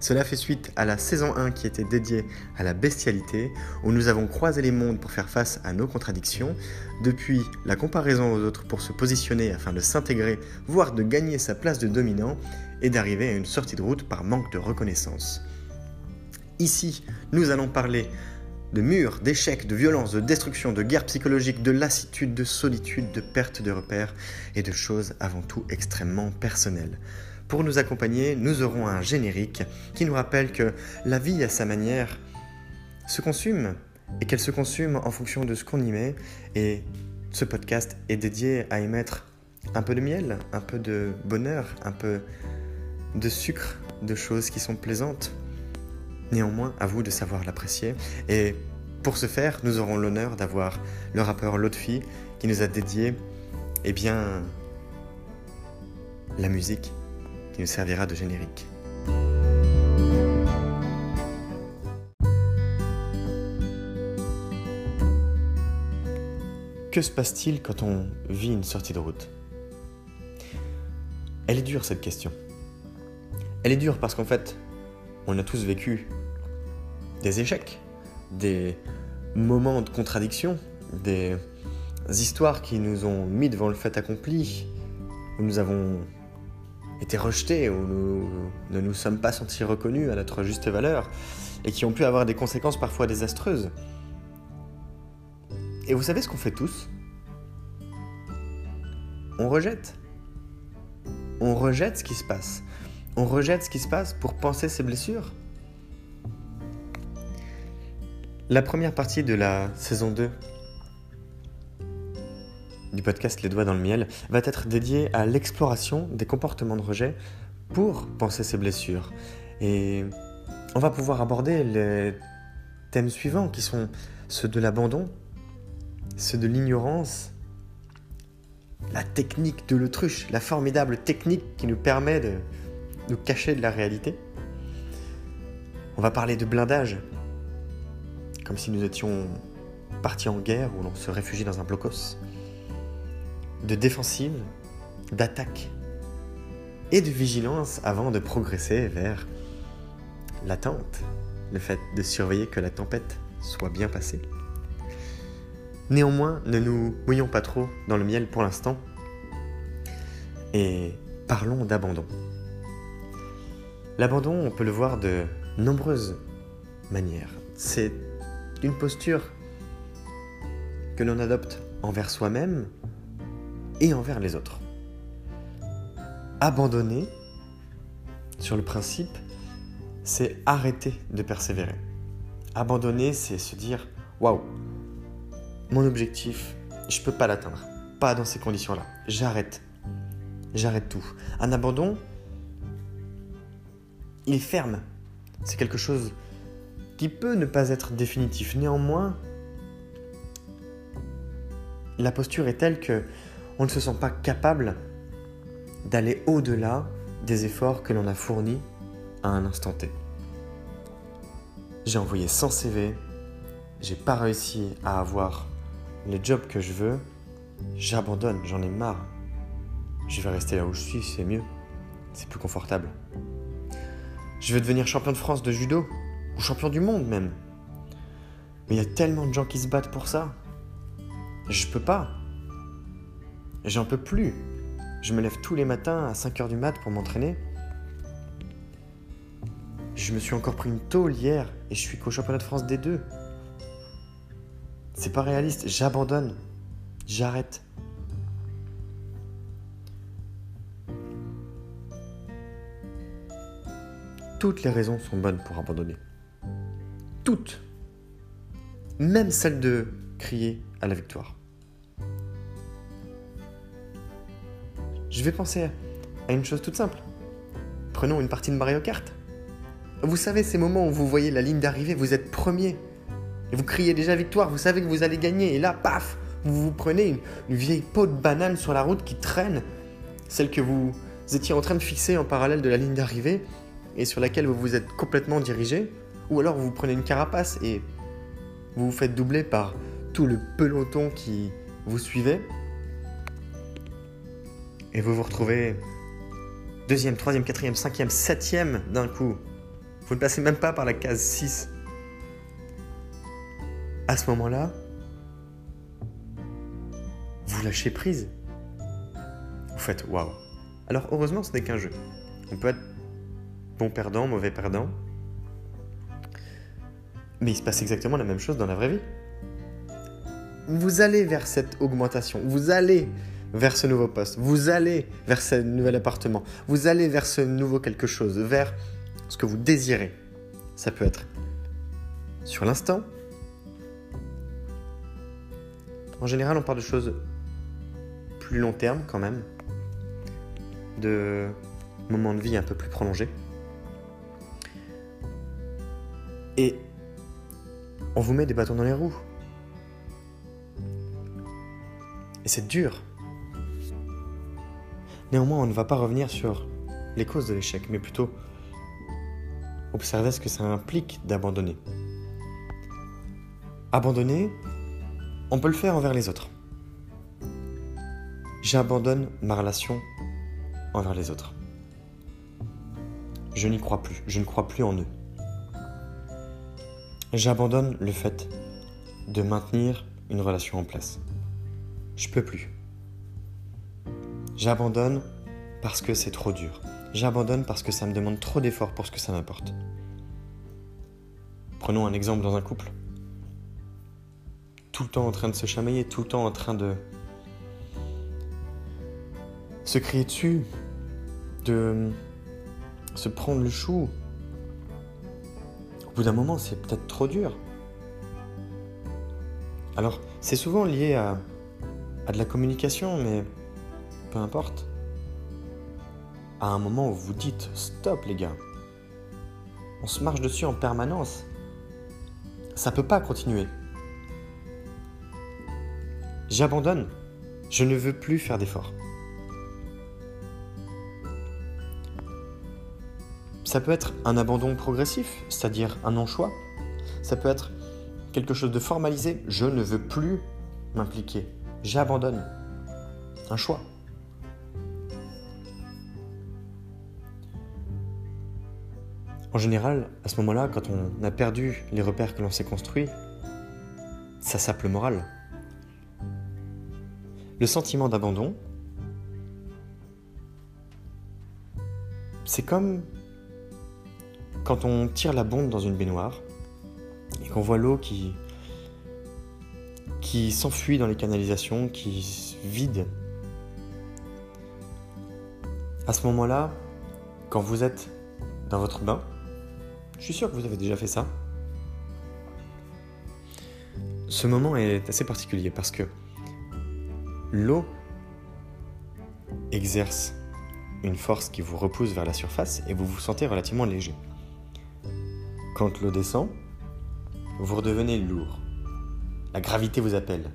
Cela fait suite à la saison 1 qui était dédiée à la bestialité, où nous avons croisé les mondes pour faire face à nos contradictions, depuis la comparaison aux autres pour se positionner afin de s'intégrer, voire de gagner sa place de dominant, et d'arriver à une sortie de route par manque de reconnaissance. Ici, nous allons parler de murs, d'échecs, de violence, de destruction, de guerre psychologique, de lassitude, de solitude, de perte de repères et de choses avant tout extrêmement personnelles. Pour nous accompagner, nous aurons un générique qui nous rappelle que la vie à sa manière se consume et qu'elle se consume en fonction de ce qu'on y met. Et ce podcast est dédié à y mettre un peu de miel, un peu de bonheur, un peu de sucre, de choses qui sont plaisantes. Néanmoins, à vous de savoir l'apprécier. Et pour ce faire, nous aurons l'honneur d'avoir le rappeur Lotfi qui nous a dédié, eh bien, la musique nous servira de générique. Que se passe-t-il quand on vit une sortie de route? Elle est dure cette question. Elle est dure parce qu'en fait, on a tous vécu des échecs, des moments de contradiction, des histoires qui nous ont mis devant le fait accompli, où nous avons été rejetés, ou nous ne nous sommes pas sentis reconnus à notre juste valeur, et qui ont pu avoir des conséquences parfois désastreuses. Et vous savez ce qu'on fait tous? On rejette. On rejette ce qui se passe. On rejette ce qui se passe pour penser ses blessures. La première partie de la saison 2 du podcast Les Doigts dans le Miel va être dédié à l'exploration des comportements de rejet pour penser ses blessures. Et on va pouvoir aborder les thèmes suivants qui sont ceux de l'abandon, ceux de l'ignorance, la technique de l'autruche, la formidable technique qui nous permet de nous cacher de la réalité. On va parler de blindage, comme si nous étions partis en guerre où l'on se réfugie dans un blocos de défensive, d'attaque et de vigilance avant de progresser vers l'attente, le fait de surveiller que la tempête soit bien passée. Néanmoins, ne nous mouillons pas trop dans le miel pour l'instant et parlons d'abandon. L'abandon, on peut le voir de nombreuses manières. C'est une posture que l'on adopte envers soi-même et envers les autres. Abandonner, sur le principe, c'est arrêter de persévérer. Abandonner, c'est se dire waouh, mon objectif, je ne peux pas l'atteindre. Pas dans ces conditions-là. J'arrête. J'arrête tout. Un abandon, il est ferme. C'est quelque chose qui peut ne pas être définitif. Néanmoins, la posture est telle que on ne se sent pas capable d'aller au-delà des efforts que l'on a fournis à un instant T. J'ai envoyé 100 CV, j'ai pas réussi à avoir les jobs que je veux, j'abandonne, j'en ai marre. Je vais rester là où je suis, c'est mieux, c'est plus confortable. Je veux devenir champion de France de judo, ou champion du monde même. Mais il y a tellement de gens qui se battent pour ça. Je peux pas. J'en peux plus. Je me lève tous les matins à 5h du mat pour m'entraîner. Je me suis encore pris une tôle hier et je suis qu'au championnat de France des deux. C'est pas réaliste, j'abandonne. J'arrête. Toutes les raisons sont bonnes pour abandonner. Toutes. Même celle de crier à la victoire. Je vais penser à une chose toute simple. Prenons une partie de Mario Kart. Vous savez, ces moments où vous voyez la ligne d'arrivée, vous êtes premier. Et vous criez déjà victoire, vous savez que vous allez gagner. Et là, paf, Vous vous prenez une, une vieille peau de banane sur la route qui traîne, celle que vous étiez en train de fixer en parallèle de la ligne d'arrivée et sur laquelle vous vous êtes complètement dirigé, ou alors vous prenez une carapace et vous vous faites doubler par tout le peloton qui vous suivait, et vous vous retrouvez deuxième, troisième, quatrième, cinquième, septième d'un coup. Vous ne passez même pas par la case 6. À ce moment-là, vous lâchez prise. Vous faites waouh. Alors heureusement, ce n'est qu'un jeu. On peut être bon perdant, mauvais perdant. Mais il se passe exactement la même chose dans la vraie vie. Vous allez vers cette augmentation, vous allez vers ce nouveau poste, vous allez vers ce nouvel appartement, vous allez vers ce nouveau quelque chose, vers ce que vous désirez. Ça peut être sur l'instant. En général, on parle de choses plus long terme quand même, de moments de vie un peu plus prolongés. Et on vous met des bâtons dans les roues. Et c'est dur. Néanmoins, on ne va pas revenir sur les causes de l'échec, mais plutôt observer ce que ça implique d'abandonner. Abandonner, on peut le faire envers les autres. J'abandonne ma relation envers les autres. Je n'y crois plus, je ne crois plus en eux. J'abandonne le fait de maintenir une relation en place. Je peux plus. J'abandonne parce que c'est trop dur. J'abandonne parce que ça me demande trop d'efforts pour ce que ça m'apporte. Prenons un exemple dans un couple. Tout le temps en train de se chamailler, tout le temps en train de se crier dessus, de se prendre le chou. Au bout d'un moment, c'est peut-être trop dur. Alors, c'est souvent lié à, à de la communication, mais peu importe. À un moment où vous dites stop les gars, on se marche dessus en permanence. Ça peut pas continuer. J'abandonne. Je ne veux plus faire d'efforts. Ça peut être un abandon progressif, c'est-à-dire un non-choix. Ça peut être quelque chose de formalisé. Je ne veux plus m'impliquer. J'abandonne. Un choix. En général, à ce moment-là, quand on a perdu les repères que l'on s'est construits, ça sape le moral. Le sentiment d'abandon, c'est comme quand on tire la bombe dans une baignoire et qu'on voit l'eau qui, s'enfuit dans les canalisations, qui se vide. À ce moment-là, quand vous êtes dans votre bain, je suis sûr que vous avez déjà fait ça. Ce moment est assez particulier parce que l'eau exerce une force qui vous repousse vers la surface et vous vous sentez relativement léger. Quand l'eau descend, vous redevenez lourd. La gravité vous appelle.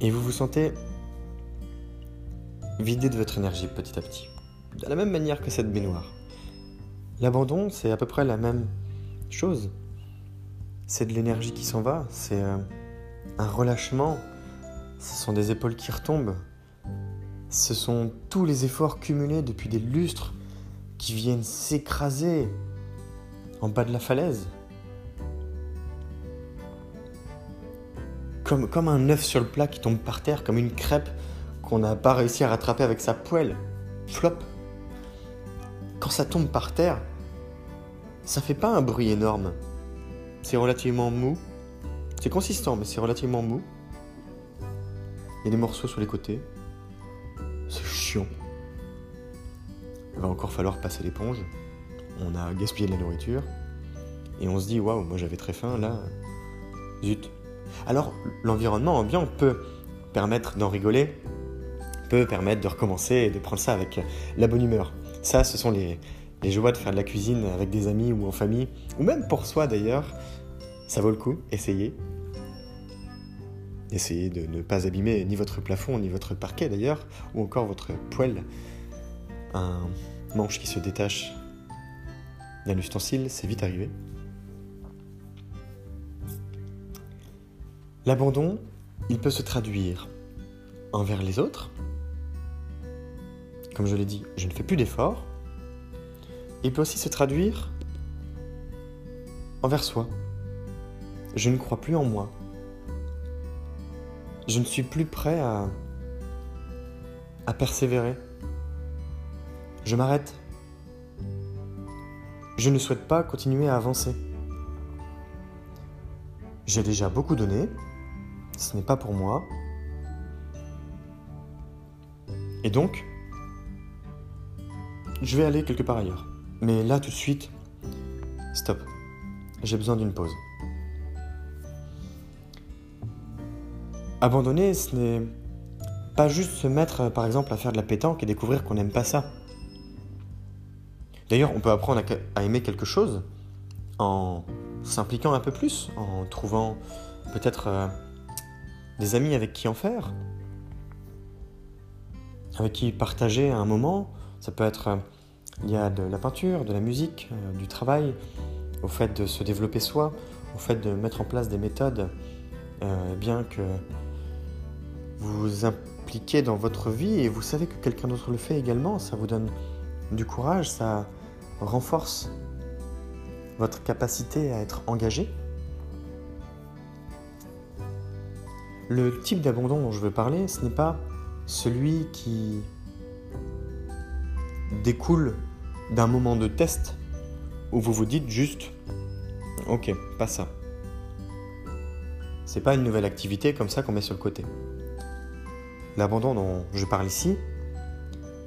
Et vous vous sentez vidé de votre énergie petit à petit. De la même manière que cette baignoire. L'abandon, c'est à peu près la même chose. C'est de l'énergie qui s'en va, c'est euh, un relâchement, ce sont des épaules qui retombent, ce sont tous les efforts cumulés depuis des lustres qui viennent s'écraser en bas de la falaise. Comme, comme un œuf sur le plat qui tombe par terre, comme une crêpe qu'on n'a pas réussi à rattraper avec sa poêle. Flop. Quand ça tombe par terre, ça fait pas un bruit énorme. C'est relativement mou. C'est consistant, mais c'est relativement mou. Il y a des morceaux sur les côtés. C'est chiant. Il va encore falloir passer l'éponge. On a gaspillé de la nourriture. Et on se dit, waouh, moi j'avais très faim, là. Zut. Alors, l'environnement ambiant peut permettre d'en rigoler, peut permettre de recommencer et de prendre ça avec la bonne humeur. Ça, ce sont les, les joies de faire de la cuisine avec des amis ou en famille, ou même pour soi d'ailleurs, ça vaut le coup, essayez. Essayez de ne pas abîmer ni votre plafond, ni votre parquet d'ailleurs, ou encore votre poêle. Un manche qui se détache d'un ustensile, c'est vite arrivé. L'abandon, il peut se traduire envers les autres. Comme je l'ai dit, je ne fais plus d'efforts. Il peut aussi se traduire envers soi. Je ne crois plus en moi. Je ne suis plus prêt à, persévérer. Je m'arrête. Je ne souhaite pas continuer à avancer. J'ai déjà beaucoup donné. Ce n'est pas pour moi. Et donc, je vais aller quelque part ailleurs. Mais là, tout de suite, stop. J'ai besoin d'une pause. Abandonner, ce n'est pas juste se mettre, par exemple, à faire de la pétanque et découvrir qu'on n'aime pas ça. D'ailleurs, on peut apprendre à aimer quelque chose en s'impliquant un peu plus, en trouvant peut-être euh, des amis avec qui en faire, avec qui partager un moment. Ça peut être euh, lié de la peinture, de la musique, euh, du travail, au fait de se développer soi, au fait de mettre en place des méthodes, bien que vous impliquez dans votre vie et vous savez que quelqu'un d'autre le fait également, ça vous donne du courage, ça renforce votre capacité à être engagé. Le type d'abandon dont je veux parler, ce n'est pas celui qui découle d'un moment de test où vous vous dites juste OK, pas ça. C'est pas une nouvelle activité comme ça qu'on met sur le côté. L'abandon dont je parle ici,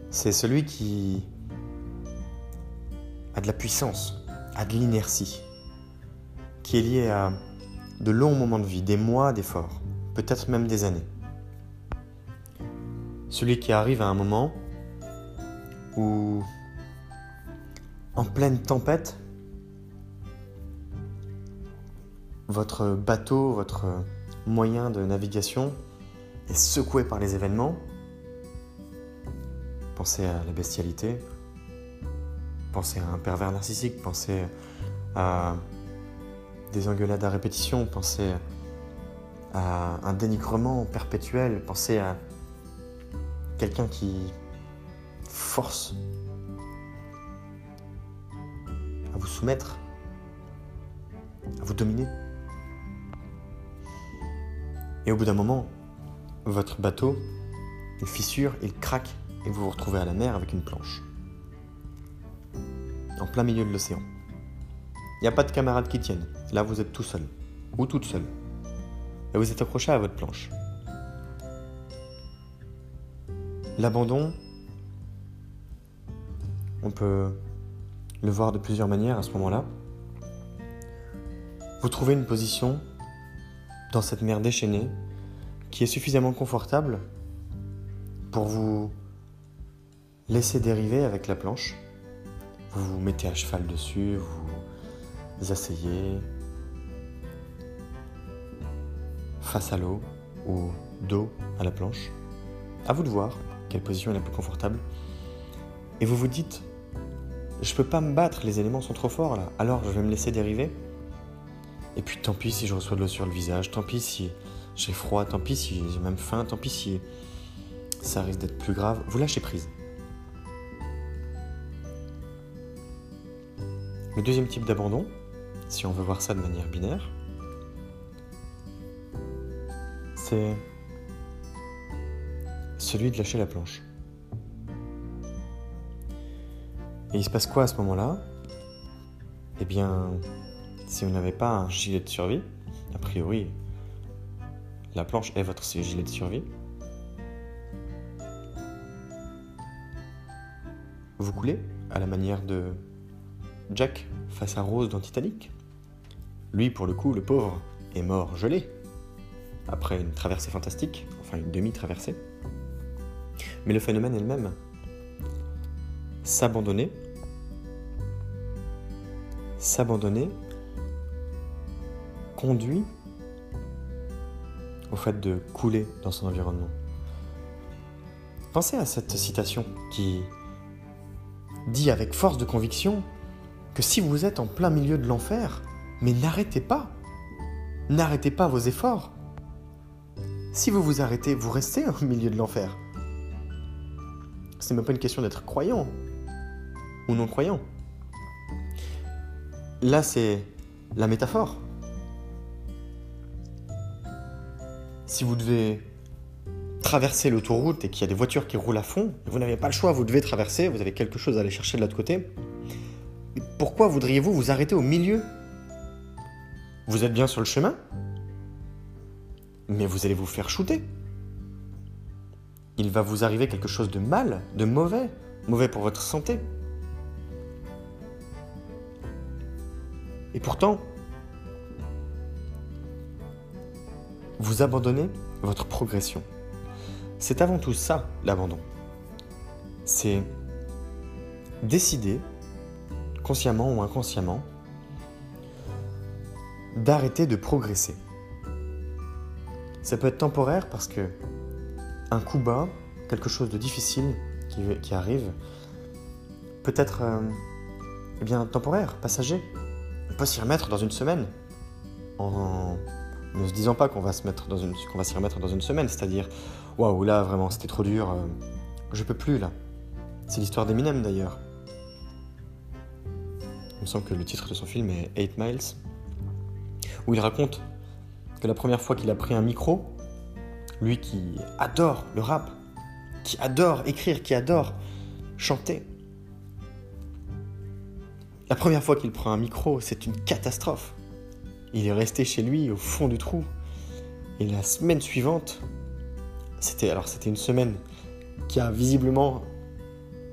c'est celui qui a de la puissance, a de l'inertie, qui est lié à de longs moments de vie, des mois d'efforts, peut-être même des années. Celui qui arrive à un moment où, en pleine tempête, votre bateau, votre moyen de navigation est secoué par les événements. Pensez à la bestialité, pensez à un pervers narcissique, pensez à des engueulades à répétition, pensez à un dénigrement perpétuel, pensez à quelqu'un qui force à vous soumettre, à vous dominer. Et au bout d'un moment, votre bateau, il fissure, il craque et vous vous retrouvez à la mer avec une planche en plein milieu de l'océan. Il n'y a pas de camarades qui tiennent. Là, vous êtes tout seul. Ou toute seule. Et vous êtes accroché à votre planche. L'abandon, on peut le voir de plusieurs manières à ce moment-là. Vous trouvez une position dans cette mer déchaînée qui est suffisamment confortable pour vous laisser dériver avec la planche vous vous mettez à cheval dessus, vous vous asseyez face à l'eau ou dos à la planche. À vous de voir quelle position est la plus confortable. Et vous vous dites, je peux pas me battre, les éléments sont trop forts là, alors je vais me laisser dériver. Et puis tant pis si je reçois de l'eau sur le visage, tant pis si j'ai froid, tant pis si j'ai même faim, tant pis si ça risque d'être plus grave. Vous lâchez prise. Le deuxième type d'abandon, si on veut voir ça de manière binaire, c'est celui de lâcher la planche. Et il se passe quoi à ce moment-là? Eh bien, si vous n'avez pas un gilet de survie, a priori, la planche est votre gilet de survie, vous coulez à la manière de Jack face à Rose dans Titanic. Lui, pour le coup, le pauvre, est mort gelé, après une traversée fantastique, enfin une demi-traversée. Mais le phénomène est le même. S'abandonner, s'abandonner conduit au fait de couler dans son environnement. Pensez à cette citation qui dit avec force de conviction que si vous êtes en plein milieu de l'enfer, mais n'arrêtez pas, n'arrêtez pas vos efforts. Si vous vous arrêtez, vous restez au milieu de l'enfer. C'est même pas une question d'être croyant ou non croyant. Là, c'est la métaphore. Si vous devez traverser l'autoroute et qu'il y a des voitures qui roulent à fond, vous n'avez pas le choix, vous devez traverser, vous avez quelque chose à aller chercher de l'autre côté. pourquoi voudriez-vous vous arrêter au milieu? Vous êtes bien sur le chemin, mais vous allez vous faire shooter. Il va vous arriver quelque chose de mal, de mauvais, mauvais pour votre santé. Et pourtant, vous abandonnez votre progression. C'est avant tout ça, l'abandon. C'est décider, consciemment ou inconsciemment, d'arrêter de progresser. Ça peut être temporaire parce que un coup bas, quelque chose de difficile qui, arrive, peut être euh, eh bien, temporaire, passager. Peut s'y remettre dans une semaine en ne se disant pas qu'on va se mettre dans une, qu'on s'y remettre dans une semaine, c'est-à-dire waouh là vraiment c'était trop dur, euh, je peux plus là. C'est l'histoire d'Eminem d'ailleurs. Il me semble que le titre de son film est 8 Miles, où il raconte que la première fois qu'il a pris un micro, lui qui adore le rap, qui adore écrire, qui adore chanter, la première fois qu'il prend un micro, c'est une catastrophe. Il est resté chez lui au fond du trou. Et la semaine suivante, c'était alors c'était une semaine qui a visiblement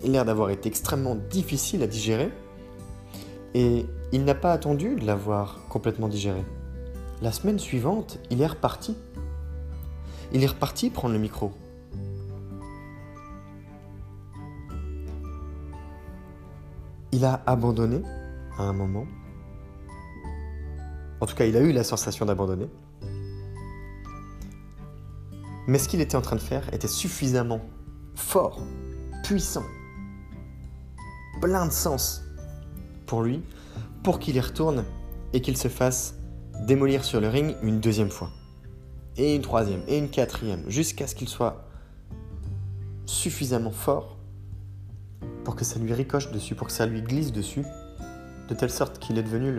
l'air d'avoir été extrêmement difficile à digérer. Et il n'a pas attendu de l'avoir complètement digéré. La semaine suivante, il est reparti. Il est reparti prendre le micro. Il a abandonné à un moment en tout cas, il a eu la sensation d'abandonner. Mais ce qu'il était en train de faire était suffisamment fort, puissant, plein de sens pour lui, pour qu'il y retourne et qu'il se fasse démolir sur le ring une deuxième fois. Et une troisième, et une quatrième, jusqu'à ce qu'il soit suffisamment fort pour que ça lui ricoche dessus, pour que ça lui glisse dessus, de telle sorte qu'il est devenu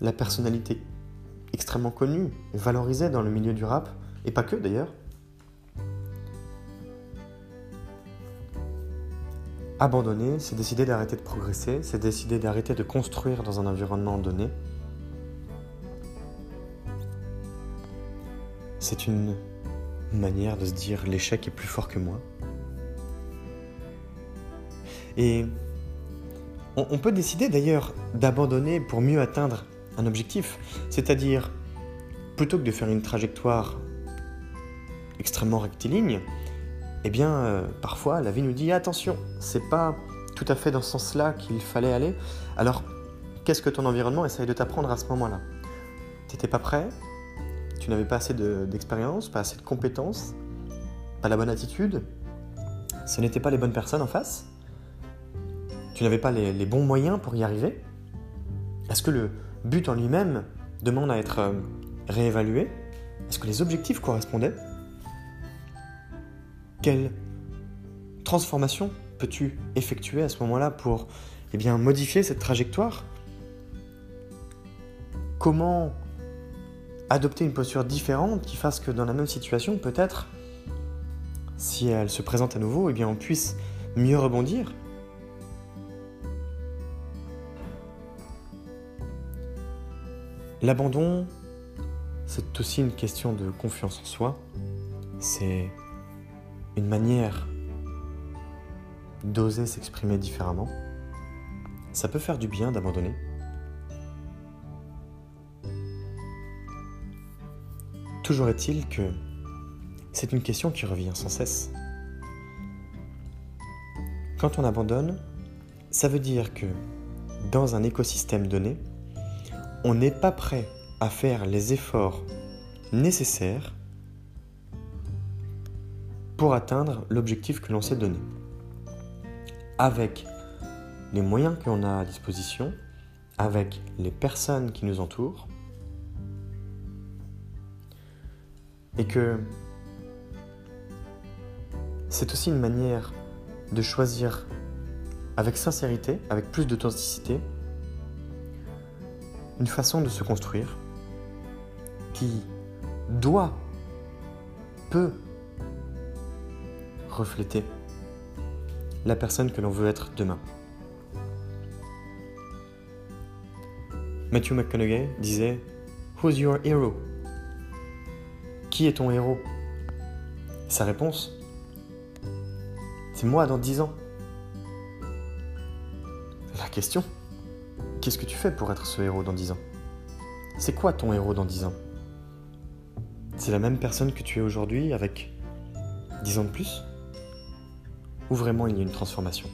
la personnalité extrêmement connue, valorisée dans le milieu du rap, et pas que d'ailleurs. Abandonner, c'est décider d'arrêter de progresser, c'est décider d'arrêter de construire dans un environnement donné. C'est une manière de se dire l'échec est plus fort que moi. Et on, peut décider d'ailleurs d'abandonner pour mieux atteindre un objectif. C'est-à-dire, plutôt que de faire une trajectoire extrêmement rectiligne, eh bien, euh, parfois, la vie nous dit attention, c'est pas tout à fait dans ce sens-là qu'il fallait aller. Alors, qu'est-ce que ton environnement essaye de t'apprendre à ce moment-là? T'étais pas prêt Tu n'avais pas assez d'expérience, pas assez de compétences, pas la bonne attitude Ce n'étaient pas les bonnes personnes en face? Tu n'avais pas les bons moyens pour y arriver? Est-ce que le, but en lui-même demande à être euh, réévalué? Est-ce que les objectifs correspondaient? Quelle transformation peux-tu effectuer à ce moment-là pour eh bien, modifier cette trajectoire? Comment adopter une posture différente qui fasse que dans la même situation, peut-être, si elle se présente à nouveau, eh bien, on puisse mieux rebondir? L'abandon, c'est aussi une question de confiance en soi. C'est une manière d'oser s'exprimer différemment. Ça peut faire du bien d'abandonner. Toujours est-il que c'est une question qui revient sans cesse. Quand on abandonne, ça veut dire que dans un écosystème donné, on n'est pas prêt à faire les efforts nécessaires pour atteindre l'objectif que l'on s'est donné. Avec les moyens qu'on a à disposition, avec les personnes qui nous entourent, et que c'est aussi une manière de choisir avec sincérité, avec plus d'authenticité, une façon de se construire qui doit, peut refléter la personne que l'on veut être demain. Matthew McConaughey disait Who's your hero? Qui est ton héros? Sa réponse C'est moi dans dix ans. La question Qu'est-ce que tu fais pour être ce héros dans dix ans? C'est quoi ton héros dans dix ans? C'est la même personne que tu es aujourd'hui avec dix ans de plus? Ou vraiment il y a une transformation?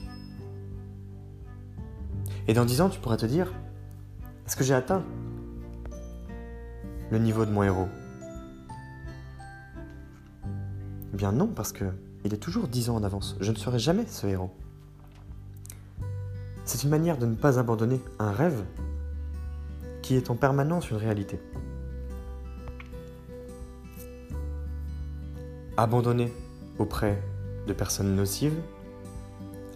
Et dans dix ans, tu pourras te dire est-ce que j'ai atteint le niveau de mon héros? Eh bien non, parce que il est toujours dix ans en avance. Je ne serai jamais ce héros. C'est une manière de ne pas abandonner un rêve qui est en permanence une réalité. Abandonner auprès de personnes nocives,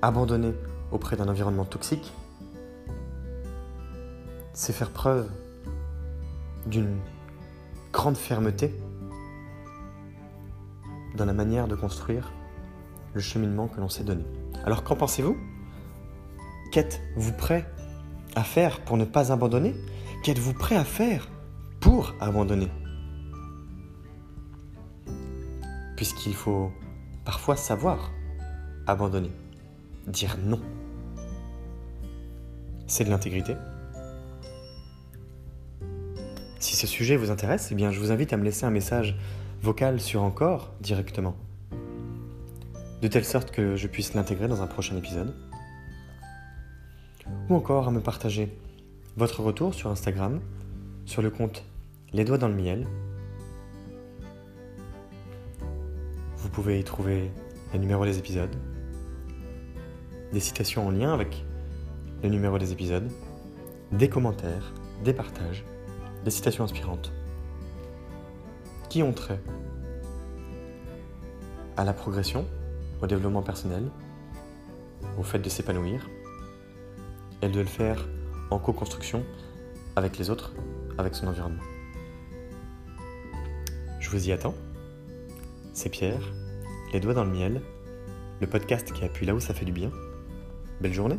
abandonner auprès d'un environnement toxique, c'est faire preuve d'une grande fermeté dans la manière de construire le cheminement que l'on s'est donné. Alors qu'en pensez-vous? Qu'êtes-vous prêt à faire pour ne pas abandonner? Qu'êtes-vous prêt à faire pour abandonner? Puisqu'il faut parfois savoir abandonner, dire non. C'est de l'intégrité. Si ce sujet vous intéresse, eh bien, je vous invite à me laisser un message vocal sur Encore directement, de telle sorte que je puisse l'intégrer dans un prochain épisode, ou encore à me partager votre retour sur Instagram, sur le compte Les Doigts dans le Miel. Vous pouvez y trouver le numéro des épisodes, des citations en lien avec le numéro des épisodes, des commentaires, des partages des citations inspirantes qui ont trait à la progression, au développement personnel, au fait de s'épanouir et de le faire en co-construction avec les autres, avec son environnement. Je vous y attends. C'est Pierre, les doigts dans le miel, le podcast qui appuie là où ça fait du bien. Belle journée